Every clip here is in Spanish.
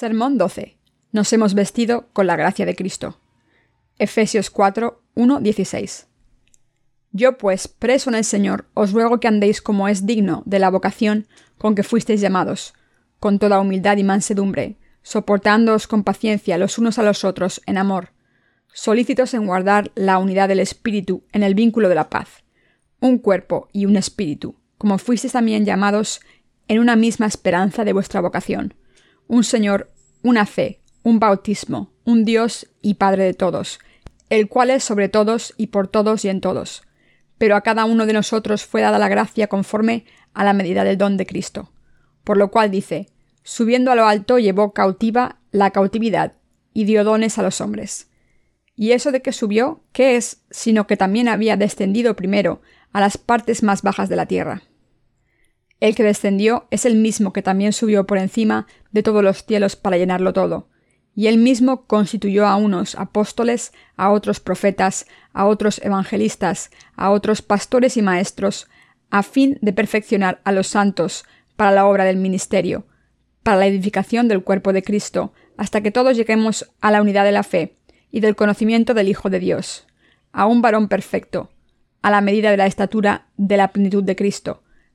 Sermón 12. Nos hemos vestido con la gracia de Cristo. Efesios 4, 1, 16. Yo pues, preso en el Señor, os ruego que andéis como es digno de la vocación con que fuisteis llamados, con toda humildad y mansedumbre, soportándoos con paciencia los unos a los otros en amor, solícitos en guardar la unidad del Espíritu en el vínculo de la paz, un cuerpo y un espíritu, como fuisteis también llamados en una misma esperanza de vuestra vocación un Señor, una fe, un bautismo, un Dios y Padre de todos, el cual es sobre todos y por todos y en todos. Pero a cada uno de nosotros fue dada la gracia conforme a la medida del don de Cristo. Por lo cual dice, subiendo a lo alto llevó cautiva la cautividad y dio dones a los hombres. ¿Y eso de que subió, qué es, sino que también había descendido primero a las partes más bajas de la tierra? El que descendió es el mismo que también subió por encima de todos los cielos para llenarlo todo. Y él mismo constituyó a unos apóstoles, a otros profetas, a otros evangelistas, a otros pastores y maestros, a fin de perfeccionar a los santos para la obra del ministerio, para la edificación del cuerpo de Cristo, hasta que todos lleguemos a la unidad de la fe y del conocimiento del Hijo de Dios, a un varón perfecto, a la medida de la estatura de la plenitud de Cristo,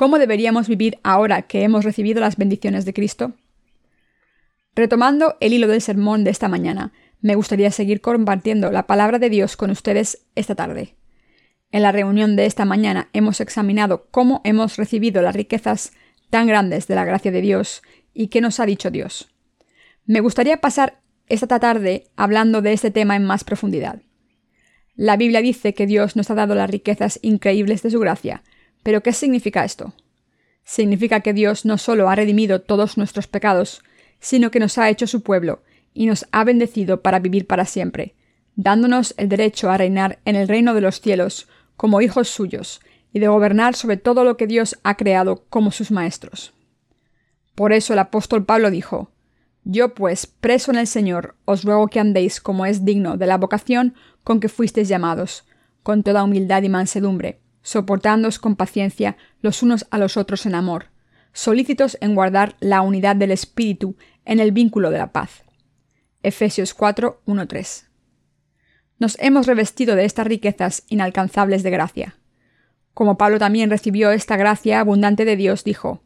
¿Cómo deberíamos vivir ahora que hemos recibido las bendiciones de Cristo? Retomando el hilo del sermón de esta mañana, me gustaría seguir compartiendo la palabra de Dios con ustedes esta tarde. En la reunión de esta mañana hemos examinado cómo hemos recibido las riquezas tan grandes de la gracia de Dios y qué nos ha dicho Dios. Me gustaría pasar esta tarde hablando de este tema en más profundidad. La Biblia dice que Dios nos ha dado las riquezas increíbles de su gracia, pero ¿qué significa esto? Significa que Dios no solo ha redimido todos nuestros pecados, sino que nos ha hecho su pueblo y nos ha bendecido para vivir para siempre, dándonos el derecho a reinar en el reino de los cielos como hijos suyos y de gobernar sobre todo lo que Dios ha creado como sus maestros. Por eso el apóstol Pablo dijo, Yo pues, preso en el Señor, os ruego que andéis como es digno de la vocación con que fuisteis llamados, con toda humildad y mansedumbre, soportándoos con paciencia los unos a los otros en amor, solícitos en guardar la unidad del Espíritu en el vínculo de la paz. Efesios 4, 3. Nos hemos revestido de estas riquezas inalcanzables de gracia. Como Pablo también recibió esta gracia abundante de Dios, dijo,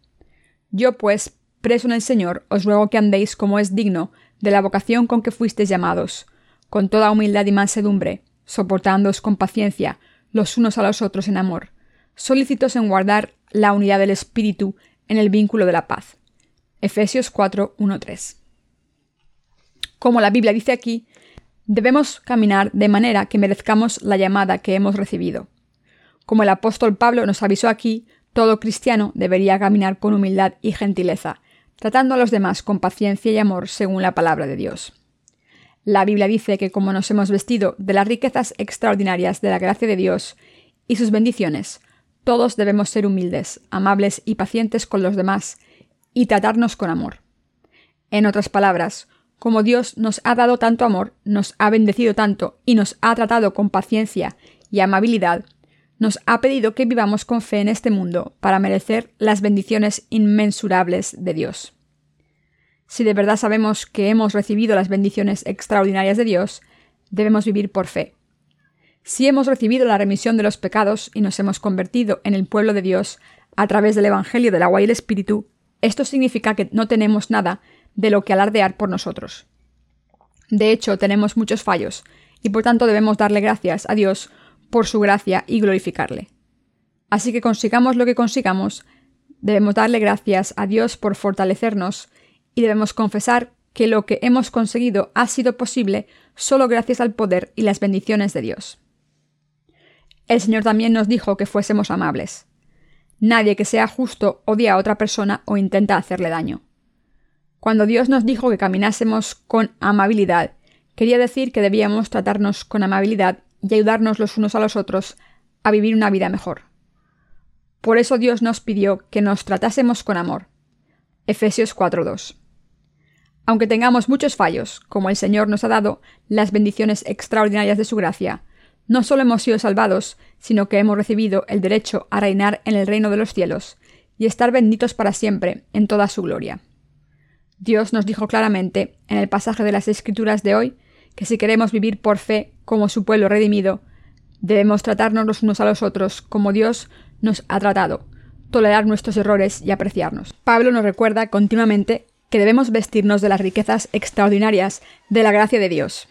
Yo pues, preso en el Señor, os ruego que andéis como es digno de la vocación con que fuisteis llamados, con toda humildad y mansedumbre, soportándoos con paciencia los unos a los otros en amor, solícitos en guardar la unidad del Espíritu en el vínculo de la paz. Efesios 4, 3. Como la Biblia dice aquí, debemos caminar de manera que merezcamos la llamada que hemos recibido. Como el apóstol Pablo nos avisó aquí, todo cristiano debería caminar con humildad y gentileza, tratando a los demás con paciencia y amor según la palabra de Dios. La Biblia dice que como nos hemos vestido de las riquezas extraordinarias de la gracia de Dios y sus bendiciones, todos debemos ser humildes, amables y pacientes con los demás, y tratarnos con amor. En otras palabras, como Dios nos ha dado tanto amor, nos ha bendecido tanto y nos ha tratado con paciencia y amabilidad, nos ha pedido que vivamos con fe en este mundo para merecer las bendiciones inmensurables de Dios. Si de verdad sabemos que hemos recibido las bendiciones extraordinarias de Dios, debemos vivir por fe. Si hemos recibido la remisión de los pecados y nos hemos convertido en el pueblo de Dios a través del Evangelio del agua y el Espíritu, esto significa que no tenemos nada de lo que alardear por nosotros. De hecho, tenemos muchos fallos, y por tanto debemos darle gracias a Dios por su gracia y glorificarle. Así que consigamos lo que consigamos, debemos darle gracias a Dios por fortalecernos y debemos confesar que lo que hemos conseguido ha sido posible solo gracias al poder y las bendiciones de Dios. El Señor también nos dijo que fuésemos amables. Nadie que sea justo odia a otra persona o intenta hacerle daño. Cuando Dios nos dijo que caminásemos con amabilidad, quería decir que debíamos tratarnos con amabilidad y ayudarnos los unos a los otros a vivir una vida mejor. Por eso Dios nos pidió que nos tratásemos con amor. Efesios 4:2. Aunque tengamos muchos fallos, como el Señor nos ha dado las bendiciones extraordinarias de su gracia, no solo hemos sido salvados, sino que hemos recibido el derecho a reinar en el reino de los cielos y estar benditos para siempre en toda su gloria. Dios nos dijo claramente en el pasaje de las Escrituras de hoy que si queremos vivir por fe como su pueblo redimido, debemos tratarnos los unos a los otros como Dios nos ha tratado, tolerar nuestros errores y apreciarnos. Pablo nos recuerda continuamente que debemos vestirnos de las riquezas extraordinarias de la gracia de Dios.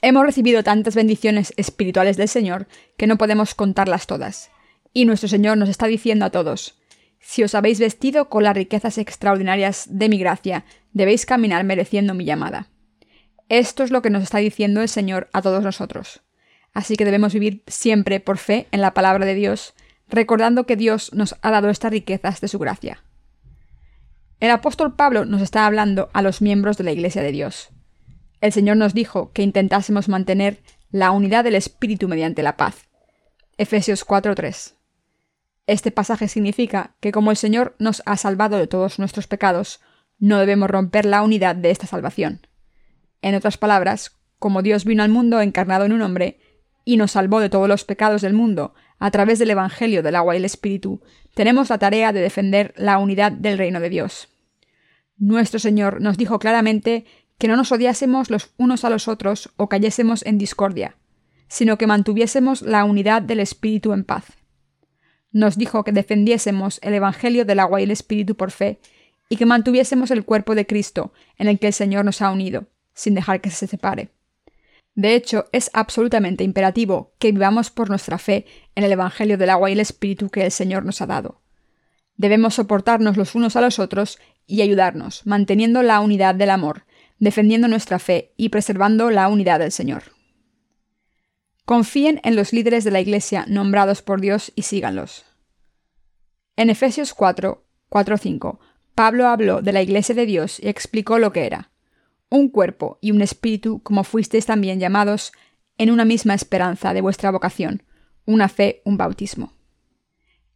Hemos recibido tantas bendiciones espirituales del Señor que no podemos contarlas todas. Y nuestro Señor nos está diciendo a todos, si os habéis vestido con las riquezas extraordinarias de mi gracia, debéis caminar mereciendo mi llamada. Esto es lo que nos está diciendo el Señor a todos nosotros. Así que debemos vivir siempre por fe en la palabra de Dios, recordando que Dios nos ha dado estas riquezas de su gracia. El apóstol Pablo nos está hablando a los miembros de la Iglesia de Dios. El Señor nos dijo que intentásemos mantener la unidad del Espíritu mediante la paz. Efesios 4:3. Este pasaje significa que como el Señor nos ha salvado de todos nuestros pecados, no debemos romper la unidad de esta salvación. En otras palabras, como Dios vino al mundo encarnado en un hombre y nos salvó de todos los pecados del mundo a través del Evangelio del agua y el Espíritu, tenemos la tarea de defender la unidad del reino de Dios. Nuestro Señor nos dijo claramente que no nos odiásemos los unos a los otros o cayésemos en discordia, sino que mantuviésemos la unidad del Espíritu en paz. Nos dijo que defendiésemos el Evangelio del agua y el Espíritu por fe, y que mantuviésemos el cuerpo de Cristo en el que el Señor nos ha unido, sin dejar que se separe. De hecho, es absolutamente imperativo que vivamos por nuestra fe en el Evangelio del agua y el Espíritu que el Señor nos ha dado. Debemos soportarnos los unos a los otros y ayudarnos, manteniendo la unidad del amor, defendiendo nuestra fe y preservando la unidad del Señor. Confíen en los líderes de la Iglesia nombrados por Dios y síganlos. En Efesios 4, 4 5, Pablo habló de la Iglesia de Dios y explicó lo que era. Un cuerpo y un espíritu como fuisteis también llamados en una misma esperanza de vuestra vocación, una fe, un bautismo.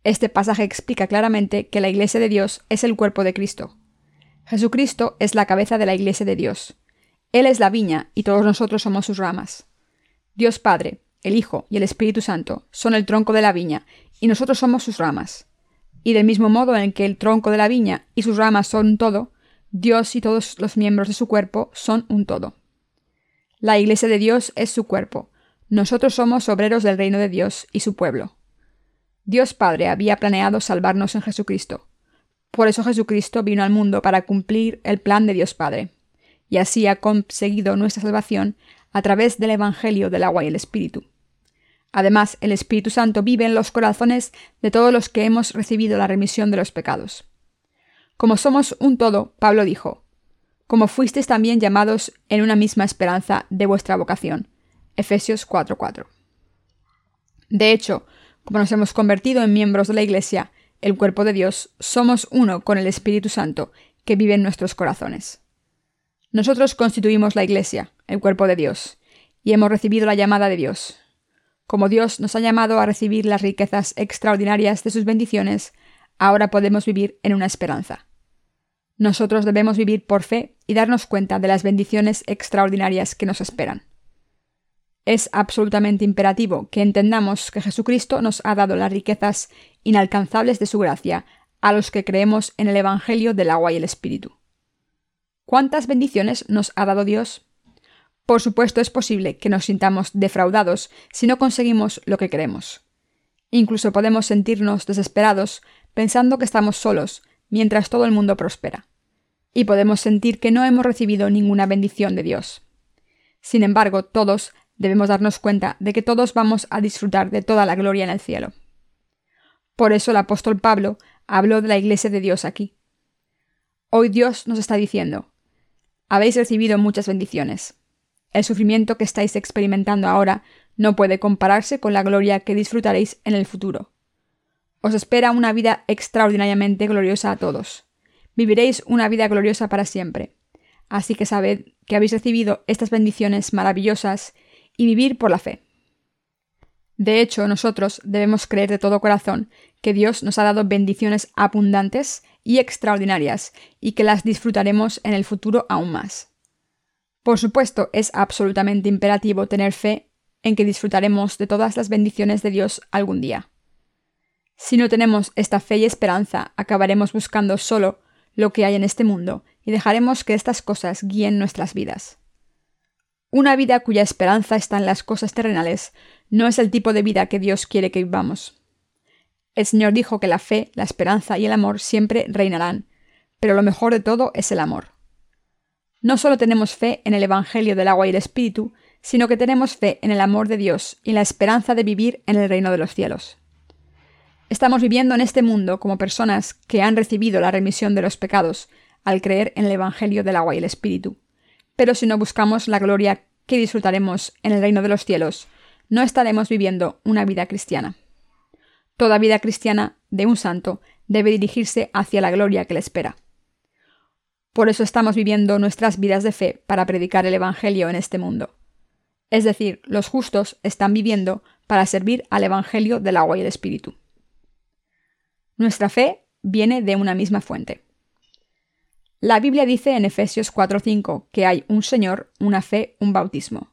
Este pasaje explica claramente que la Iglesia de Dios es el cuerpo de Cristo. Jesucristo es la cabeza de la Iglesia de Dios. Él es la viña y todos nosotros somos sus ramas. Dios Padre, el Hijo y el Espíritu Santo son el tronco de la viña y nosotros somos sus ramas. Y del mismo modo en que el tronco de la viña y sus ramas son todo, Dios y todos los miembros de su cuerpo son un todo. La Iglesia de Dios es su cuerpo. Nosotros somos obreros del reino de Dios y su pueblo. Dios Padre había planeado salvarnos en Jesucristo. Por eso Jesucristo vino al mundo para cumplir el plan de Dios Padre, y así ha conseguido nuestra salvación a través del Evangelio del agua y el Espíritu. Además, el Espíritu Santo vive en los corazones de todos los que hemos recibido la remisión de los pecados. Como somos un todo, Pablo dijo, como fuisteis también llamados en una misma esperanza de vuestra vocación. Efesios 4:4. De hecho, como nos hemos convertido en miembros de la Iglesia, el cuerpo de Dios, somos uno con el Espíritu Santo que vive en nuestros corazones. Nosotros constituimos la Iglesia, el cuerpo de Dios, y hemos recibido la llamada de Dios. Como Dios nos ha llamado a recibir las riquezas extraordinarias de sus bendiciones, ahora podemos vivir en una esperanza. Nosotros debemos vivir por fe y darnos cuenta de las bendiciones extraordinarias que nos esperan. Es absolutamente imperativo que entendamos que Jesucristo nos ha dado las riquezas inalcanzables de su gracia a los que creemos en el Evangelio del agua y el Espíritu. ¿Cuántas bendiciones nos ha dado Dios? Por supuesto es posible que nos sintamos defraudados si no conseguimos lo que queremos. Incluso podemos sentirnos desesperados pensando que estamos solos mientras todo el mundo prospera. Y podemos sentir que no hemos recibido ninguna bendición de Dios. Sin embargo, todos debemos darnos cuenta de que todos vamos a disfrutar de toda la gloria en el cielo. Por eso el apóstol Pablo habló de la iglesia de Dios aquí. Hoy Dios nos está diciendo, habéis recibido muchas bendiciones. El sufrimiento que estáis experimentando ahora no puede compararse con la gloria que disfrutaréis en el futuro. Os espera una vida extraordinariamente gloriosa a todos. viviréis una vida gloriosa para siempre. Así que sabed que habéis recibido estas bendiciones maravillosas y vivir por la fe. De hecho, nosotros debemos creer de todo corazón que Dios nos ha dado bendiciones abundantes y extraordinarias y que las disfrutaremos en el futuro aún más. Por supuesto, es absolutamente imperativo tener fe en que disfrutaremos de todas las bendiciones de Dios algún día. Si no tenemos esta fe y esperanza, acabaremos buscando solo lo que hay en este mundo y dejaremos que estas cosas guíen nuestras vidas. Una vida cuya esperanza está en las cosas terrenales no es el tipo de vida que Dios quiere que vivamos. El Señor dijo que la fe, la esperanza y el amor siempre reinarán, pero lo mejor de todo es el amor. No solo tenemos fe en el Evangelio del agua y el Espíritu, sino que tenemos fe en el amor de Dios y la esperanza de vivir en el reino de los cielos. Estamos viviendo en este mundo como personas que han recibido la remisión de los pecados al creer en el Evangelio del agua y el Espíritu. Pero si no buscamos la gloria que disfrutaremos en el reino de los cielos, no estaremos viviendo una vida cristiana. Toda vida cristiana de un santo debe dirigirse hacia la gloria que le espera. Por eso estamos viviendo nuestras vidas de fe para predicar el Evangelio en este mundo. Es decir, los justos están viviendo para servir al Evangelio del agua y el Espíritu. Nuestra fe viene de una misma fuente. La Biblia dice en Efesios 4:5 que hay un Señor, una fe, un bautismo.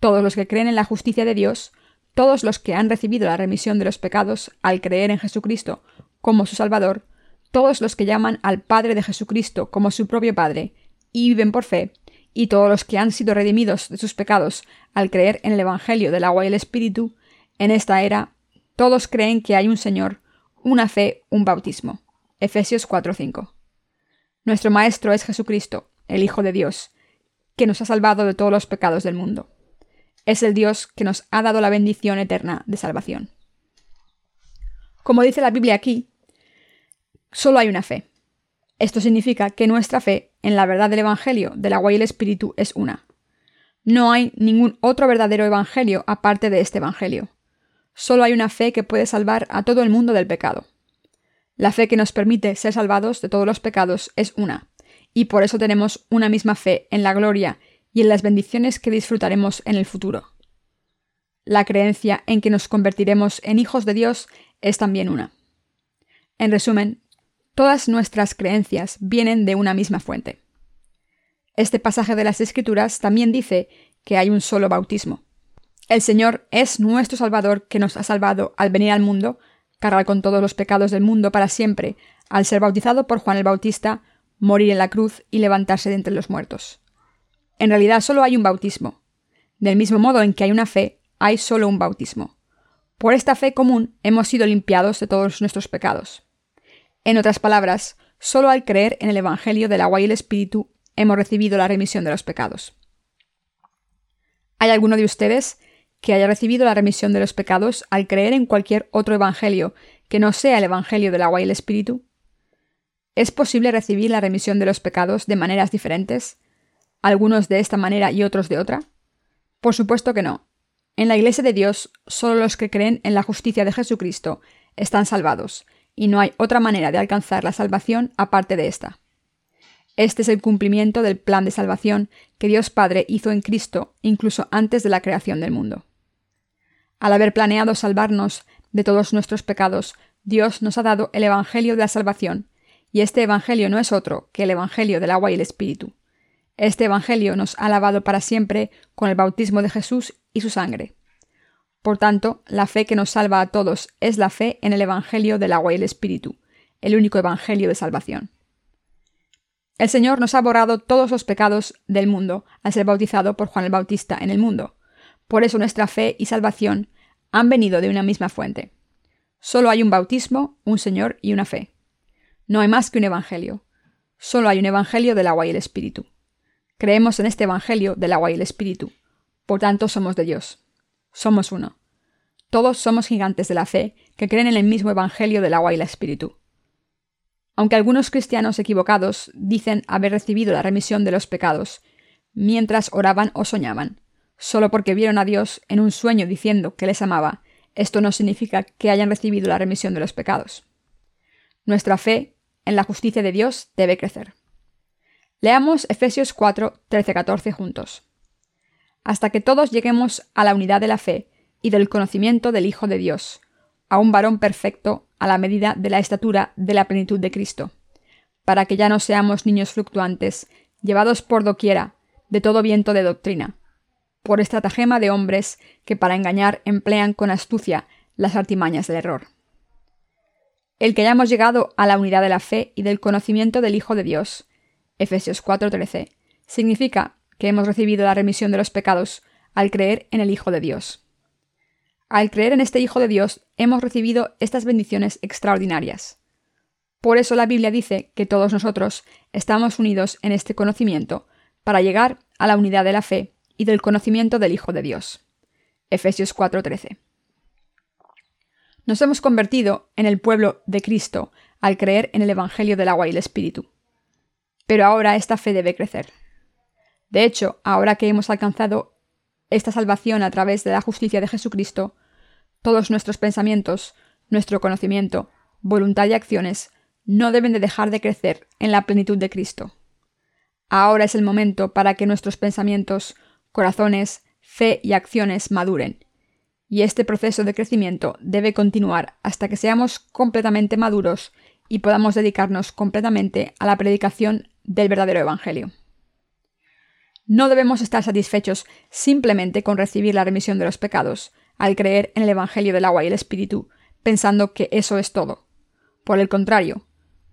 Todos los que creen en la justicia de Dios, todos los que han recibido la remisión de los pecados al creer en Jesucristo como su Salvador, todos los que llaman al Padre de Jesucristo como su propio Padre y viven por fe, y todos los que han sido redimidos de sus pecados al creer en el Evangelio del agua y el Espíritu, en esta era, todos creen que hay un Señor, una fe, un bautismo. Efesios 4:5. Nuestro Maestro es Jesucristo, el Hijo de Dios, que nos ha salvado de todos los pecados del mundo. Es el Dios que nos ha dado la bendición eterna de salvación. Como dice la Biblia aquí, solo hay una fe. Esto significa que nuestra fe en la verdad del Evangelio del agua y el Espíritu es una. No hay ningún otro verdadero Evangelio aparte de este Evangelio. Solo hay una fe que puede salvar a todo el mundo del pecado. La fe que nos permite ser salvados de todos los pecados es una, y por eso tenemos una misma fe en la gloria y en las bendiciones que disfrutaremos en el futuro. La creencia en que nos convertiremos en hijos de Dios es también una. En resumen, todas nuestras creencias vienen de una misma fuente. Este pasaje de las Escrituras también dice que hay un solo bautismo. El Señor es nuestro Salvador que nos ha salvado al venir al mundo, cargar con todos los pecados del mundo para siempre, al ser bautizado por Juan el Bautista, morir en la cruz y levantarse de entre los muertos. En realidad solo hay un bautismo. Del mismo modo en que hay una fe, hay solo un bautismo. Por esta fe común hemos sido limpiados de todos nuestros pecados. En otras palabras, solo al creer en el Evangelio del agua y el Espíritu hemos recibido la remisión de los pecados. ¿Hay alguno de ustedes que haya recibido la remisión de los pecados al creer en cualquier otro evangelio que no sea el evangelio del agua y el espíritu? ¿Es posible recibir la remisión de los pecados de maneras diferentes? ¿Algunos de esta manera y otros de otra? Por supuesto que no. En la Iglesia de Dios, solo los que creen en la justicia de Jesucristo están salvados, y no hay otra manera de alcanzar la salvación aparte de esta. Este es el cumplimiento del plan de salvación que Dios Padre hizo en Cristo incluso antes de la creación del mundo. Al haber planeado salvarnos de todos nuestros pecados, Dios nos ha dado el Evangelio de la salvación, y este Evangelio no es otro que el Evangelio del agua y el Espíritu. Este Evangelio nos ha lavado para siempre con el bautismo de Jesús y su sangre. Por tanto, la fe que nos salva a todos es la fe en el Evangelio del agua y el Espíritu, el único Evangelio de salvación. El Señor nos ha borrado todos los pecados del mundo al ser bautizado por Juan el Bautista en el mundo, por eso nuestra fe y salvación han venido de una misma fuente. Solo hay un bautismo, un Señor y una fe. No hay más que un Evangelio. Solo hay un Evangelio del agua y el Espíritu. Creemos en este Evangelio del agua y el Espíritu. Por tanto, somos de Dios. Somos uno. Todos somos gigantes de la fe que creen en el mismo Evangelio del agua y el Espíritu. Aunque algunos cristianos equivocados dicen haber recibido la remisión de los pecados, mientras oraban o soñaban, solo porque vieron a Dios en un sueño diciendo que les amaba, esto no significa que hayan recibido la remisión de los pecados. Nuestra fe en la justicia de Dios debe crecer. Leamos Efesios 4, 13-14 juntos. Hasta que todos lleguemos a la unidad de la fe y del conocimiento del Hijo de Dios, a un varón perfecto a la medida de la estatura de la plenitud de Cristo, para que ya no seamos niños fluctuantes, llevados por doquiera, de todo viento de doctrina, por estratagema de hombres que para engañar emplean con astucia las artimañas del error. El que hayamos llegado a la unidad de la fe y del conocimiento del Hijo de Dios, Efesios 4:13, significa que hemos recibido la remisión de los pecados al creer en el Hijo de Dios. Al creer en este Hijo de Dios, hemos recibido estas bendiciones extraordinarias. Por eso la Biblia dice que todos nosotros estamos unidos en este conocimiento para llegar a la unidad de la fe y del conocimiento del Hijo de Dios. Efesios 4:13. Nos hemos convertido en el pueblo de Cristo al creer en el Evangelio del agua y el Espíritu. Pero ahora esta fe debe crecer. De hecho, ahora que hemos alcanzado esta salvación a través de la justicia de Jesucristo, todos nuestros pensamientos, nuestro conocimiento, voluntad y acciones no deben de dejar de crecer en la plenitud de Cristo. Ahora es el momento para que nuestros pensamientos, corazones, fe y acciones maduren. Y este proceso de crecimiento debe continuar hasta que seamos completamente maduros y podamos dedicarnos completamente a la predicación del verdadero Evangelio. No debemos estar satisfechos simplemente con recibir la remisión de los pecados, al creer en el Evangelio del agua y el Espíritu, pensando que eso es todo. Por el contrario,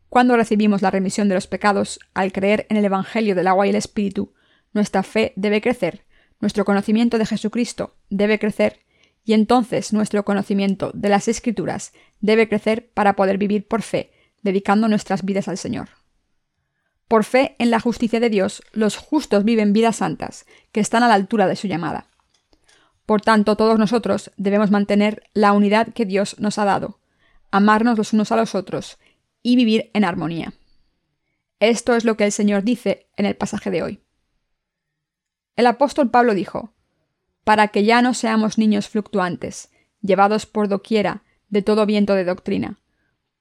cuando recibimos la remisión de los pecados al creer en el Evangelio del agua y el Espíritu, nuestra fe debe crecer, nuestro conocimiento de Jesucristo debe crecer, y entonces nuestro conocimiento de las Escrituras debe crecer para poder vivir por fe, dedicando nuestras vidas al Señor. Por fe en la justicia de Dios, los justos viven vidas santas, que están a la altura de su llamada. Por tanto, todos nosotros debemos mantener la unidad que Dios nos ha dado, amarnos los unos a los otros y vivir en armonía. Esto es lo que el Señor dice en el pasaje de hoy. El apóstol Pablo dijo, para que ya no seamos niños fluctuantes, llevados por doquiera de todo viento de doctrina,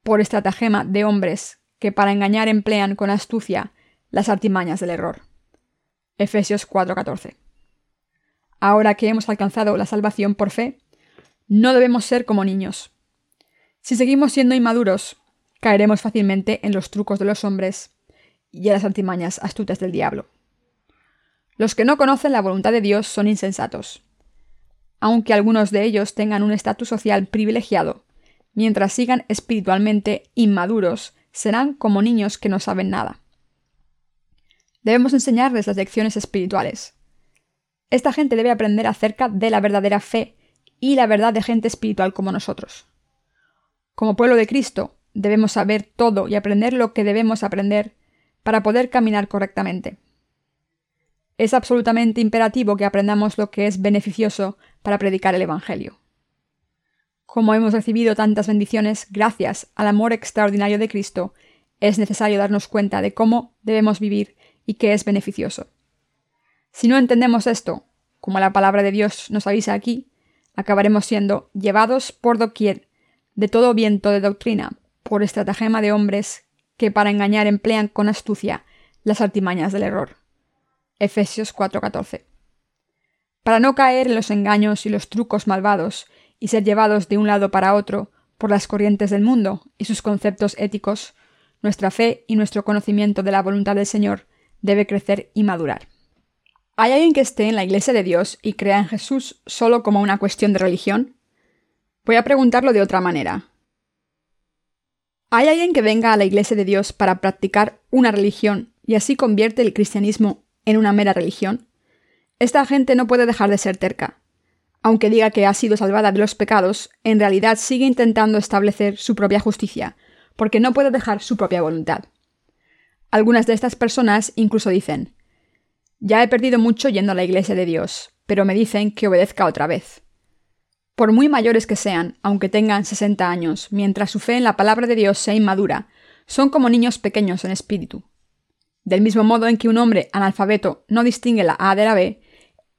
por estratagema de hombres que para engañar emplean con astucia las artimañas del error. Efesios 4:14 ahora que hemos alcanzado la salvación por fe, no debemos ser como niños. Si seguimos siendo inmaduros, caeremos fácilmente en los trucos de los hombres y en las antimañas astutas del diablo. Los que no conocen la voluntad de Dios son insensatos. Aunque algunos de ellos tengan un estatus social privilegiado, mientras sigan espiritualmente inmaduros, serán como niños que no saben nada. Debemos enseñarles las lecciones espirituales, esta gente debe aprender acerca de la verdadera fe y la verdad de gente espiritual como nosotros. Como pueblo de Cristo, debemos saber todo y aprender lo que debemos aprender para poder caminar correctamente. Es absolutamente imperativo que aprendamos lo que es beneficioso para predicar el Evangelio. Como hemos recibido tantas bendiciones gracias al amor extraordinario de Cristo, es necesario darnos cuenta de cómo debemos vivir y qué es beneficioso. Si no entendemos esto, como la palabra de Dios nos avisa aquí, acabaremos siendo llevados por doquier de todo viento de doctrina, por estratagema de hombres que para engañar emplean con astucia las artimañas del error. Efesios 4:14. Para no caer en los engaños y los trucos malvados y ser llevados de un lado para otro por las corrientes del mundo y sus conceptos éticos, nuestra fe y nuestro conocimiento de la voluntad del Señor debe crecer y madurar. ¿Hay alguien que esté en la Iglesia de Dios y crea en Jesús solo como una cuestión de religión? Voy a preguntarlo de otra manera. ¿Hay alguien que venga a la Iglesia de Dios para practicar una religión y así convierte el cristianismo en una mera religión? Esta gente no puede dejar de ser terca. Aunque diga que ha sido salvada de los pecados, en realidad sigue intentando establecer su propia justicia, porque no puede dejar su propia voluntad. Algunas de estas personas incluso dicen, ya he perdido mucho yendo a la iglesia de Dios, pero me dicen que obedezca otra vez. Por muy mayores que sean, aunque tengan 60 años, mientras su fe en la palabra de Dios sea inmadura, son como niños pequeños en espíritu. Del mismo modo en que un hombre analfabeto no distingue la A de la B,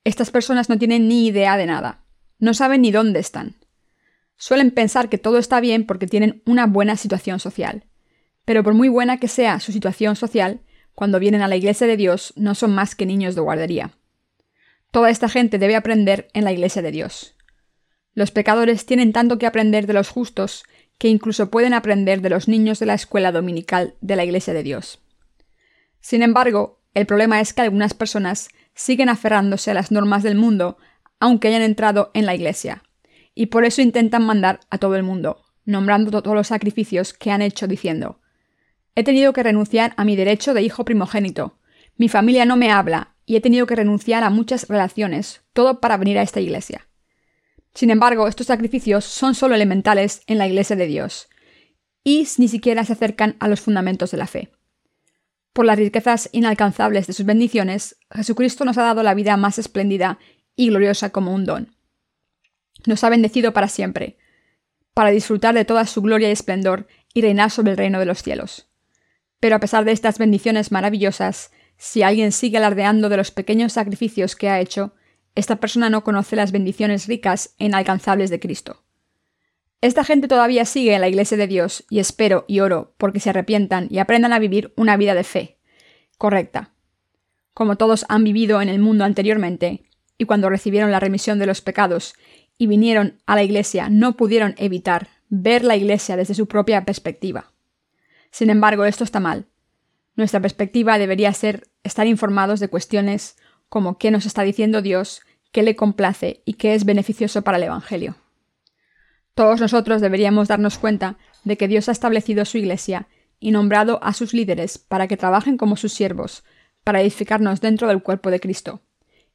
estas personas no tienen ni idea de nada. No saben ni dónde están. Suelen pensar que todo está bien porque tienen una buena situación social. Pero por muy buena que sea su situación social, cuando vienen a la iglesia de Dios no son más que niños de guardería. Toda esta gente debe aprender en la iglesia de Dios. Los pecadores tienen tanto que aprender de los justos que incluso pueden aprender de los niños de la escuela dominical de la iglesia de Dios. Sin embargo, el problema es que algunas personas siguen aferrándose a las normas del mundo aunque hayan entrado en la iglesia, y por eso intentan mandar a todo el mundo, nombrando todos los sacrificios que han hecho diciendo He tenido que renunciar a mi derecho de hijo primogénito, mi familia no me habla, y he tenido que renunciar a muchas relaciones, todo para venir a esta iglesia. Sin embargo, estos sacrificios son solo elementales en la iglesia de Dios, y ni siquiera se acercan a los fundamentos de la fe. Por las riquezas inalcanzables de sus bendiciones, Jesucristo nos ha dado la vida más espléndida y gloriosa como un don. Nos ha bendecido para siempre, para disfrutar de toda su gloria y esplendor y reinar sobre el reino de los cielos. Pero a pesar de estas bendiciones maravillosas, si alguien sigue alardeando de los pequeños sacrificios que ha hecho, esta persona no conoce las bendiciones ricas e inalcanzables de Cristo. Esta gente todavía sigue en la iglesia de Dios y espero y oro porque se arrepientan y aprendan a vivir una vida de fe correcta. Como todos han vivido en el mundo anteriormente, y cuando recibieron la remisión de los pecados y vinieron a la iglesia no pudieron evitar ver la iglesia desde su propia perspectiva. Sin embargo, esto está mal. Nuestra perspectiva debería ser estar informados de cuestiones como qué nos está diciendo Dios, qué le complace y qué es beneficioso para el Evangelio. Todos nosotros deberíamos darnos cuenta de que Dios ha establecido su Iglesia y nombrado a sus líderes para que trabajen como sus siervos, para edificarnos dentro del cuerpo de Cristo.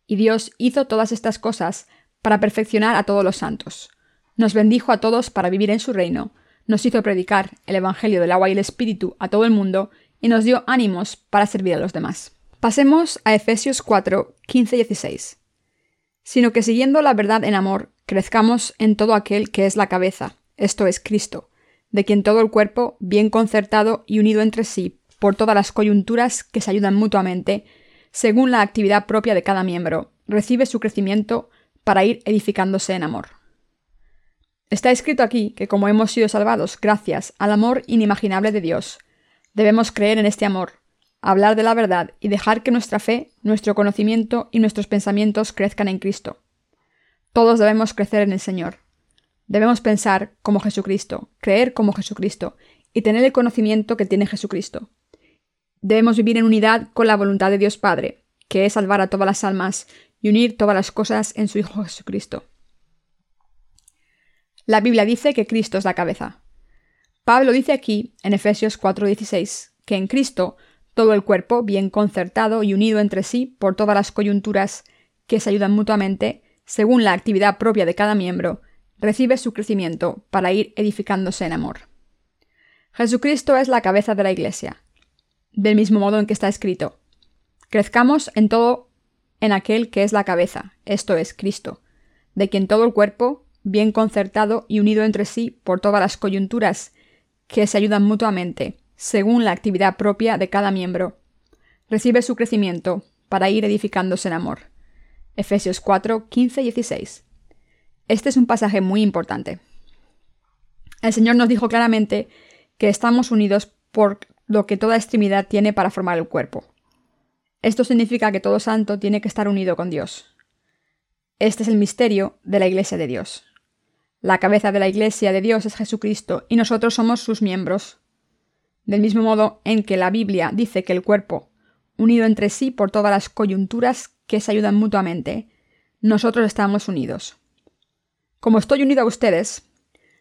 Y Dios hizo todas estas cosas para perfeccionar a todos los santos. Nos bendijo a todos para vivir en su reino, nos hizo predicar el Evangelio del agua y el Espíritu a todo el mundo y nos dio ánimos para servir a los demás. Pasemos a Efesios 4, 15 y 16. Sino que siguiendo la verdad en amor, crezcamos en todo aquel que es la cabeza, esto es Cristo, de quien todo el cuerpo, bien concertado y unido entre sí por todas las coyunturas que se ayudan mutuamente, según la actividad propia de cada miembro, recibe su crecimiento para ir edificándose en amor. Está escrito aquí que como hemos sido salvados gracias al amor inimaginable de Dios, debemos creer en este amor, hablar de la verdad y dejar que nuestra fe, nuestro conocimiento y nuestros pensamientos crezcan en Cristo. Todos debemos crecer en el Señor. Debemos pensar como Jesucristo, creer como Jesucristo y tener el conocimiento que tiene Jesucristo. Debemos vivir en unidad con la voluntad de Dios Padre, que es salvar a todas las almas y unir todas las cosas en su Hijo Jesucristo. La Biblia dice que Cristo es la cabeza. Pablo dice aquí, en Efesios 4:16, que en Cristo todo el cuerpo, bien concertado y unido entre sí por todas las coyunturas que se ayudan mutuamente, según la actividad propia de cada miembro, recibe su crecimiento para ir edificándose en amor. Jesucristo es la cabeza de la Iglesia, del mismo modo en que está escrito. Crezcamos en todo en aquel que es la cabeza, esto es Cristo, de quien todo el cuerpo, bien concertado y unido entre sí por todas las coyunturas que se ayudan mutuamente, según la actividad propia de cada miembro, recibe su crecimiento para ir edificándose en amor. Efesios 4, 15 y 16. Este es un pasaje muy importante. El Señor nos dijo claramente que estamos unidos por lo que toda extremidad tiene para formar el cuerpo. Esto significa que todo santo tiene que estar unido con Dios. Este es el misterio de la Iglesia de Dios. La cabeza de la Iglesia de Dios es Jesucristo y nosotros somos sus miembros. Del mismo modo en que la Biblia dice que el cuerpo, unido entre sí por todas las coyunturas que se ayudan mutuamente, nosotros estamos unidos. Como estoy unido a ustedes,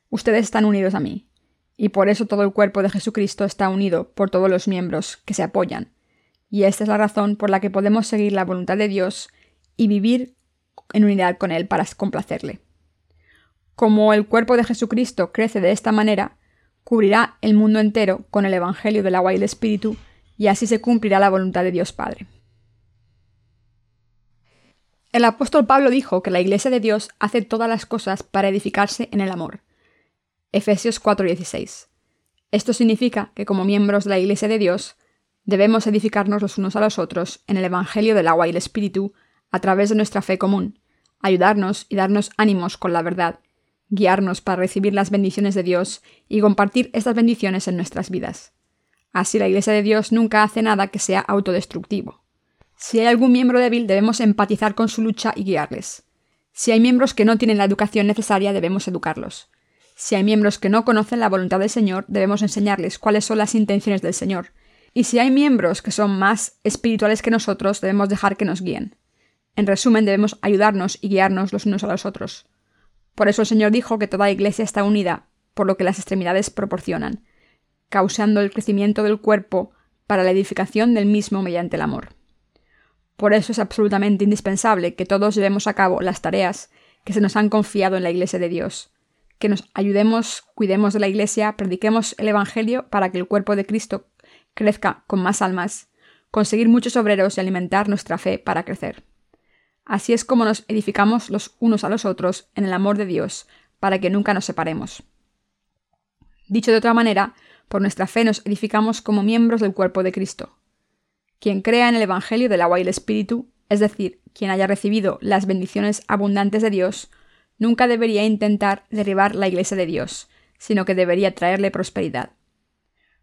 ustedes están unidos a mí y por eso todo el cuerpo de Jesucristo está unido por todos los miembros que se apoyan. Y esta es la razón por la que podemos seguir la voluntad de Dios y vivir en unidad con Él para complacerle. Como el cuerpo de Jesucristo crece de esta manera, cubrirá el mundo entero con el Evangelio del agua y el Espíritu, y así se cumplirá la voluntad de Dios Padre. El apóstol Pablo dijo que la Iglesia de Dios hace todas las cosas para edificarse en el amor. Efesios 4:16. Esto significa que como miembros de la Iglesia de Dios, debemos edificarnos los unos a los otros en el Evangelio del agua y el Espíritu a través de nuestra fe común, ayudarnos y darnos ánimos con la verdad, guiarnos para recibir las bendiciones de Dios y compartir estas bendiciones en nuestras vidas. Así la Iglesia de Dios nunca hace nada que sea autodestructivo. Si hay algún miembro débil, debemos empatizar con su lucha y guiarles. Si hay miembros que no tienen la educación necesaria, debemos educarlos. Si hay miembros que no conocen la voluntad del Señor, debemos enseñarles cuáles son las intenciones del Señor. Y si hay miembros que son más espirituales que nosotros, debemos dejar que nos guíen. En resumen, debemos ayudarnos y guiarnos los unos a los otros. Por eso el Señor dijo que toda iglesia está unida, por lo que las extremidades proporcionan, causando el crecimiento del cuerpo para la edificación del mismo mediante el amor. Por eso es absolutamente indispensable que todos llevemos a cabo las tareas que se nos han confiado en la Iglesia de Dios, que nos ayudemos, cuidemos de la Iglesia, prediquemos el Evangelio para que el cuerpo de Cristo crezca con más almas, conseguir muchos obreros y alimentar nuestra fe para crecer. Así es como nos edificamos los unos a los otros en el amor de Dios, para que nunca nos separemos. Dicho de otra manera, por nuestra fe nos edificamos como miembros del cuerpo de Cristo. Quien crea en el Evangelio del agua y el Espíritu, es decir, quien haya recibido las bendiciones abundantes de Dios, nunca debería intentar derribar la Iglesia de Dios, sino que debería traerle prosperidad.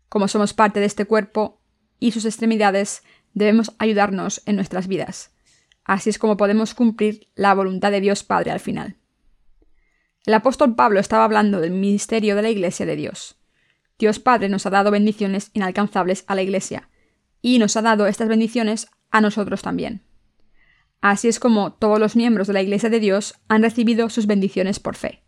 Como somos parte de este cuerpo y sus extremidades, debemos ayudarnos en nuestras vidas. Así es como podemos cumplir la voluntad de Dios Padre al final. El apóstol Pablo estaba hablando del ministerio de la Iglesia de Dios. Dios Padre nos ha dado bendiciones inalcanzables a la Iglesia, y nos ha dado estas bendiciones a nosotros también. Así es como todos los miembros de la Iglesia de Dios han recibido sus bendiciones por fe.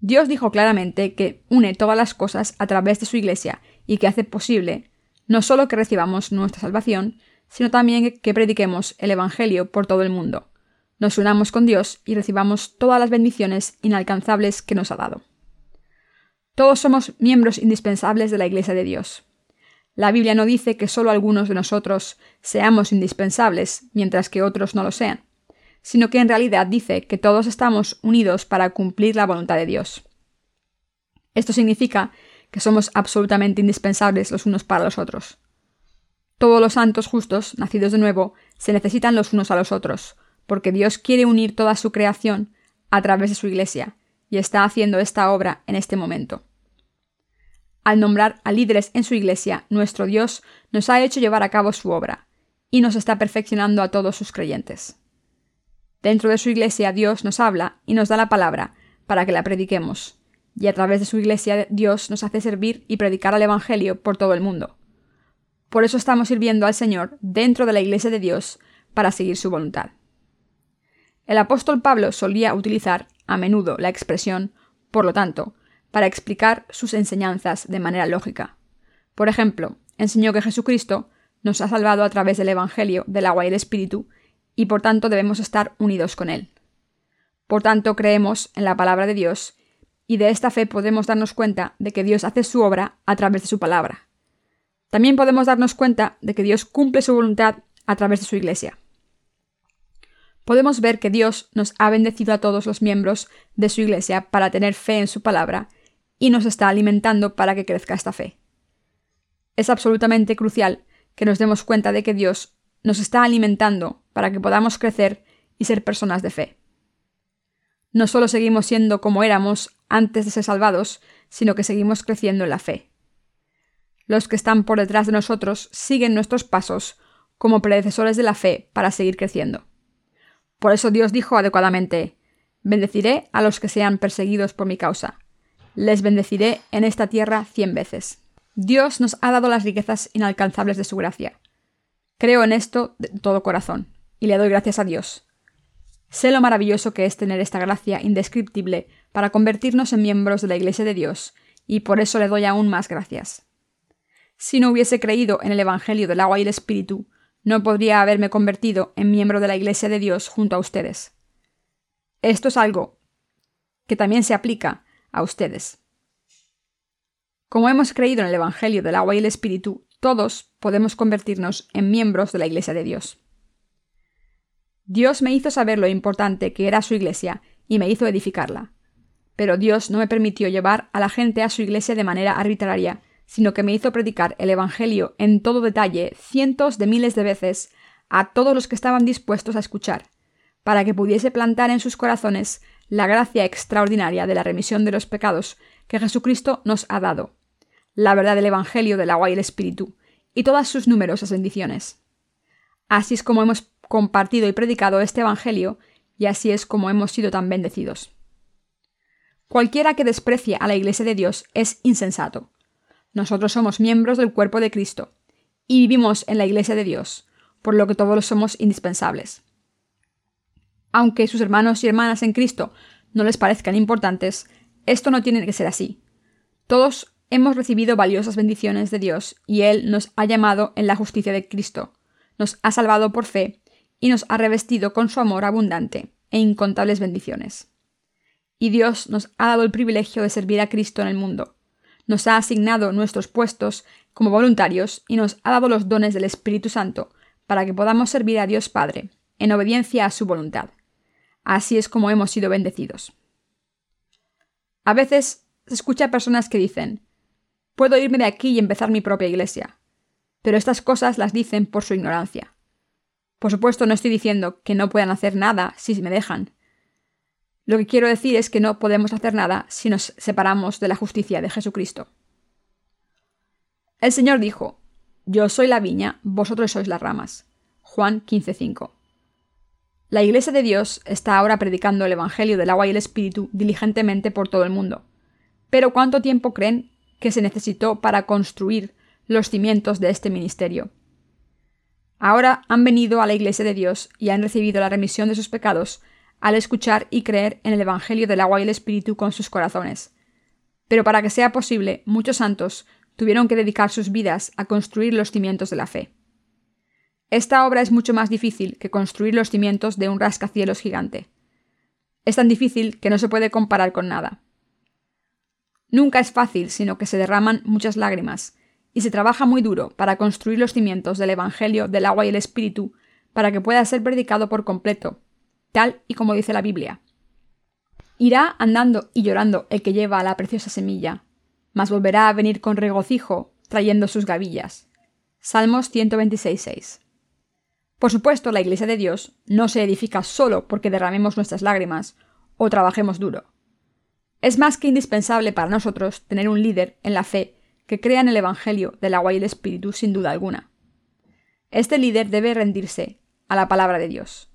Dios dijo claramente que une todas las cosas a través de su Iglesia y que hace posible no solo que recibamos nuestra salvación, sino también que prediquemos el Evangelio por todo el mundo, nos unamos con Dios y recibamos todas las bendiciones inalcanzables que nos ha dado. Todos somos miembros indispensables de la Iglesia de Dios. La Biblia no dice que solo algunos de nosotros seamos indispensables, mientras que otros no lo sean, sino que en realidad dice que todos estamos unidos para cumplir la voluntad de Dios. Esto significa que somos absolutamente indispensables los unos para los otros. Todos los santos justos, nacidos de nuevo, se necesitan los unos a los otros, porque Dios quiere unir toda su creación a través de su Iglesia, y está haciendo esta obra en este momento. Al nombrar a líderes en su iglesia, nuestro Dios nos ha hecho llevar a cabo su obra, y nos está perfeccionando a todos sus creyentes. Dentro de su iglesia Dios nos habla y nos da la palabra para que la prediquemos, y a través de su iglesia Dios nos hace servir y predicar el Evangelio por todo el mundo. Por eso estamos sirviendo al Señor dentro de la iglesia de Dios para seguir su voluntad. El apóstol Pablo solía utilizar a menudo la expresión por lo tanto, para explicar sus enseñanzas de manera lógica. Por ejemplo, enseñó que Jesucristo nos ha salvado a través del Evangelio del agua y el Espíritu, y por tanto debemos estar unidos con Él. Por tanto, creemos en la palabra de Dios, y de esta fe podemos darnos cuenta de que Dios hace su obra a través de su palabra. También podemos darnos cuenta de que Dios cumple su voluntad a través de su Iglesia. Podemos ver que Dios nos ha bendecido a todos los miembros de su Iglesia para tener fe en su palabra y nos está alimentando para que crezca esta fe. Es absolutamente crucial que nos demos cuenta de que Dios nos está alimentando para que podamos crecer y ser personas de fe. No solo seguimos siendo como éramos antes de ser salvados, sino que seguimos creciendo en la fe. Los que están por detrás de nosotros siguen nuestros pasos como predecesores de la fe para seguir creciendo. Por eso Dios dijo adecuadamente, Bendeciré a los que sean perseguidos por mi causa, les bendeciré en esta tierra cien veces. Dios nos ha dado las riquezas inalcanzables de su gracia. Creo en esto de todo corazón, y le doy gracias a Dios. Sé lo maravilloso que es tener esta gracia indescriptible para convertirnos en miembros de la Iglesia de Dios, y por eso le doy aún más gracias. Si no hubiese creído en el Evangelio del agua y el Espíritu, no podría haberme convertido en miembro de la Iglesia de Dios junto a ustedes. Esto es algo que también se aplica a ustedes. Como hemos creído en el Evangelio del agua y el Espíritu, todos podemos convertirnos en miembros de la Iglesia de Dios. Dios me hizo saber lo importante que era su Iglesia y me hizo edificarla. Pero Dios no me permitió llevar a la gente a su Iglesia de manera arbitraria, sino que me hizo predicar el Evangelio en todo detalle cientos de miles de veces a todos los que estaban dispuestos a escuchar, para que pudiese plantar en sus corazones la gracia extraordinaria de la remisión de los pecados que Jesucristo nos ha dado, la verdad del Evangelio del agua y el Espíritu, y todas sus numerosas bendiciones. Así es como hemos compartido y predicado este Evangelio, y así es como hemos sido tan bendecidos. Cualquiera que desprecie a la Iglesia de Dios es insensato. Nosotros somos miembros del cuerpo de Cristo, y vivimos en la Iglesia de Dios, por lo que todos somos indispensables. Aunque sus hermanos y hermanas en Cristo no les parezcan importantes, esto no tiene que ser así. Todos hemos recibido valiosas bendiciones de Dios y Él nos ha llamado en la justicia de Cristo, nos ha salvado por fe y nos ha revestido con su amor abundante e incontables bendiciones. Y Dios nos ha dado el privilegio de servir a Cristo en el mundo. Nos ha asignado nuestros puestos como voluntarios y nos ha dado los dones del Espíritu Santo para que podamos servir a Dios Padre, en obediencia a su voluntad. Así es como hemos sido bendecidos. A veces se escucha personas que dicen, puedo irme de aquí y empezar mi propia iglesia, pero estas cosas las dicen por su ignorancia. Por supuesto, no estoy diciendo que no puedan hacer nada si me dejan. Lo que quiero decir es que no podemos hacer nada si nos separamos de la justicia de Jesucristo. El Señor dijo, Yo soy la viña, vosotros sois las ramas. Juan 15:5. La Iglesia de Dios está ahora predicando el Evangelio del agua y el Espíritu diligentemente por todo el mundo. Pero ¿cuánto tiempo creen que se necesitó para construir los cimientos de este ministerio? Ahora han venido a la Iglesia de Dios y han recibido la remisión de sus pecados al escuchar y creer en el Evangelio del agua y el Espíritu con sus corazones. Pero para que sea posible, muchos santos tuvieron que dedicar sus vidas a construir los cimientos de la fe. Esta obra es mucho más difícil que construir los cimientos de un rascacielos gigante. Es tan difícil que no se puede comparar con nada. Nunca es fácil, sino que se derraman muchas lágrimas, y se trabaja muy duro para construir los cimientos del Evangelio del agua y el Espíritu para que pueda ser predicado por completo, tal y como dice la Biblia. Irá andando y llorando el que lleva la preciosa semilla, mas volverá a venir con regocijo, trayendo sus gavillas. Salmos 126.6 por supuesto, la Iglesia de Dios no se edifica solo porque derramemos nuestras lágrimas o trabajemos duro. Es más que indispensable para nosotros tener un líder en la fe que crea en el Evangelio del agua y el Espíritu sin duda alguna. Este líder debe rendirse a la palabra de Dios.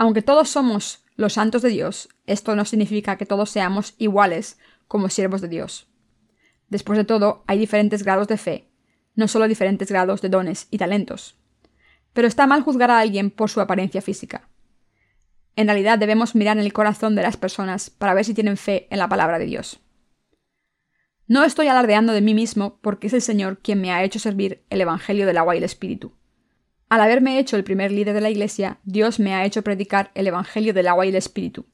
Aunque todos somos los santos de Dios, esto no significa que todos seamos iguales como siervos de Dios. Después de todo, hay diferentes grados de fe, no solo diferentes grados de dones y talentos pero está mal juzgar a alguien por su apariencia física. En realidad debemos mirar en el corazón de las personas para ver si tienen fe en la palabra de Dios. No estoy alardeando de mí mismo porque es el Señor quien me ha hecho servir el Evangelio del agua y el Espíritu. Al haberme hecho el primer líder de la Iglesia, Dios me ha hecho predicar el Evangelio del agua y el Espíritu,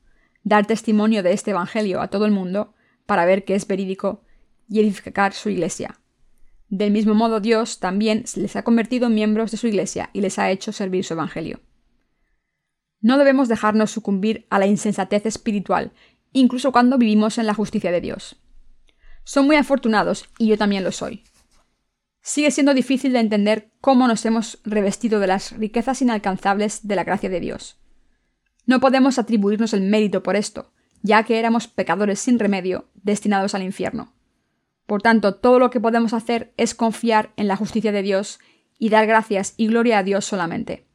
dar testimonio de este Evangelio a todo el mundo para ver que es verídico y edificar su Iglesia, del mismo modo, Dios también les ha convertido en miembros de su Iglesia y les ha hecho servir su Evangelio. No debemos dejarnos sucumbir a la insensatez espiritual, incluso cuando vivimos en la justicia de Dios. Son muy afortunados y yo también lo soy. Sigue siendo difícil de entender cómo nos hemos revestido de las riquezas inalcanzables de la gracia de Dios. No podemos atribuirnos el mérito por esto, ya que éramos pecadores sin remedio, destinados al infierno. Por tanto, todo lo que podemos hacer es confiar en la justicia de Dios y dar gracias y gloria a Dios solamente.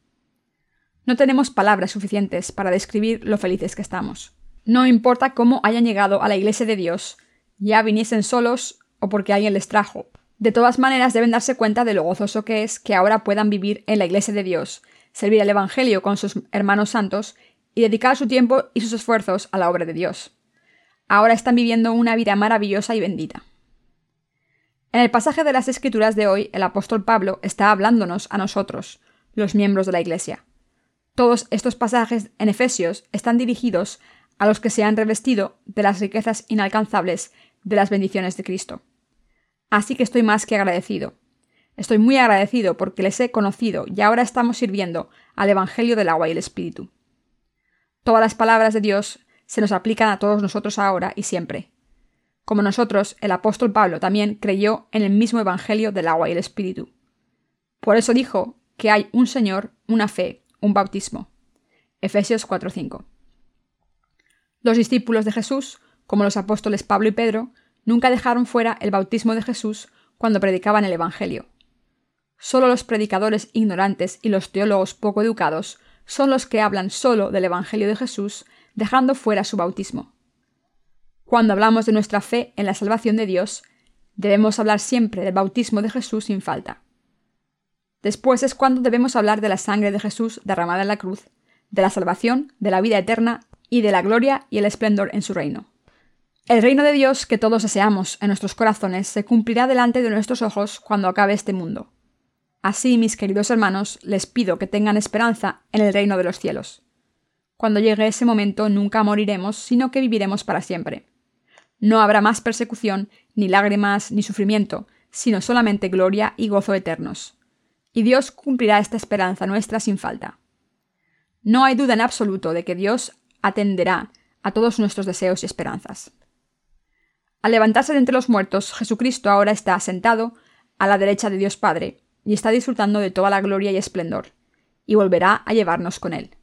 No tenemos palabras suficientes para describir lo felices que estamos. No importa cómo hayan llegado a la iglesia de Dios, ya viniesen solos o porque alguien les trajo. De todas maneras deben darse cuenta de lo gozoso que es que ahora puedan vivir en la iglesia de Dios, servir al Evangelio con sus hermanos santos y dedicar su tiempo y sus esfuerzos a la obra de Dios. Ahora están viviendo una vida maravillosa y bendita. En el pasaje de las Escrituras de hoy, el apóstol Pablo está hablándonos a nosotros, los miembros de la Iglesia. Todos estos pasajes en Efesios están dirigidos a los que se han revestido de las riquezas inalcanzables de las bendiciones de Cristo. Así que estoy más que agradecido. Estoy muy agradecido porque les he conocido y ahora estamos sirviendo al Evangelio del agua y el Espíritu. Todas las palabras de Dios se nos aplican a todos nosotros ahora y siempre. Como nosotros, el apóstol Pablo también creyó en el mismo Evangelio del agua y el Espíritu. Por eso dijo que hay un Señor, una fe, un bautismo. Efesios 4:5. Los discípulos de Jesús, como los apóstoles Pablo y Pedro, nunca dejaron fuera el bautismo de Jesús cuando predicaban el Evangelio. Solo los predicadores ignorantes y los teólogos poco educados son los que hablan solo del Evangelio de Jesús, dejando fuera su bautismo. Cuando hablamos de nuestra fe en la salvación de Dios, debemos hablar siempre del bautismo de Jesús sin falta. Después es cuando debemos hablar de la sangre de Jesús derramada en la cruz, de la salvación, de la vida eterna y de la gloria y el esplendor en su reino. El reino de Dios que todos deseamos en nuestros corazones se cumplirá delante de nuestros ojos cuando acabe este mundo. Así, mis queridos hermanos, les pido que tengan esperanza en el reino de los cielos. Cuando llegue ese momento nunca moriremos, sino que viviremos para siempre. No habrá más persecución, ni lágrimas, ni sufrimiento, sino solamente gloria y gozo eternos. Y Dios cumplirá esta esperanza nuestra sin falta. No hay duda en absoluto de que Dios atenderá a todos nuestros deseos y esperanzas. Al levantarse de entre los muertos, Jesucristo ahora está sentado a la derecha de Dios Padre, y está disfrutando de toda la gloria y esplendor, y volverá a llevarnos con él.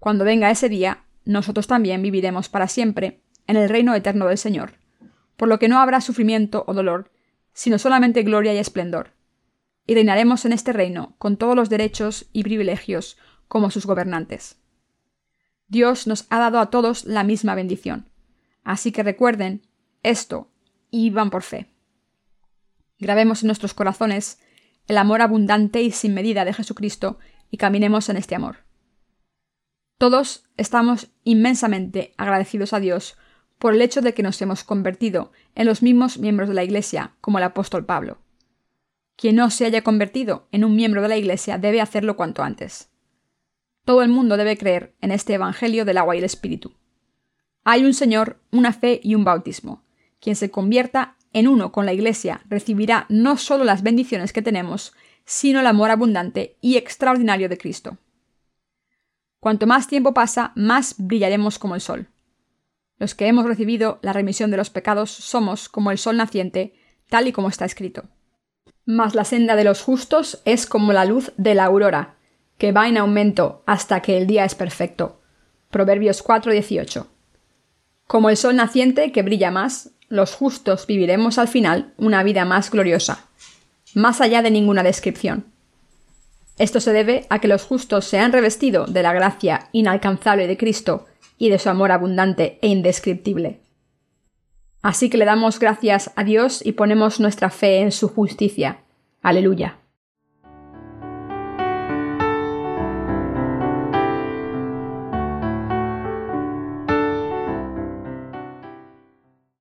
Cuando venga ese día, nosotros también viviremos para siempre en el reino eterno del Señor, por lo que no habrá sufrimiento o dolor, sino solamente gloria y esplendor, y reinaremos en este reino con todos los derechos y privilegios como sus gobernantes. Dios nos ha dado a todos la misma bendición, así que recuerden esto y vivan por fe. Grabemos en nuestros corazones el amor abundante y sin medida de Jesucristo y caminemos en este amor. Todos estamos inmensamente agradecidos a Dios por el hecho de que nos hemos convertido en los mismos miembros de la Iglesia, como el apóstol Pablo. Quien no se haya convertido en un miembro de la Iglesia debe hacerlo cuanto antes. Todo el mundo debe creer en este Evangelio del agua y el Espíritu. Hay un Señor, una fe y un bautismo. Quien se convierta en uno con la Iglesia recibirá no solo las bendiciones que tenemos, sino el amor abundante y extraordinario de Cristo. Cuanto más tiempo pasa, más brillaremos como el sol. Los que hemos recibido la remisión de los pecados somos como el sol naciente, tal y como está escrito. Mas la senda de los justos es como la luz de la aurora, que va en aumento hasta que el día es perfecto. Proverbios 4:18. Como el sol naciente que brilla más, los justos viviremos al final una vida más gloriosa, más allá de ninguna descripción. Esto se debe a que los justos se han revestido de la gracia inalcanzable de Cristo y de su amor abundante e indescriptible. Así que le damos gracias a Dios y ponemos nuestra fe en su justicia. Aleluya.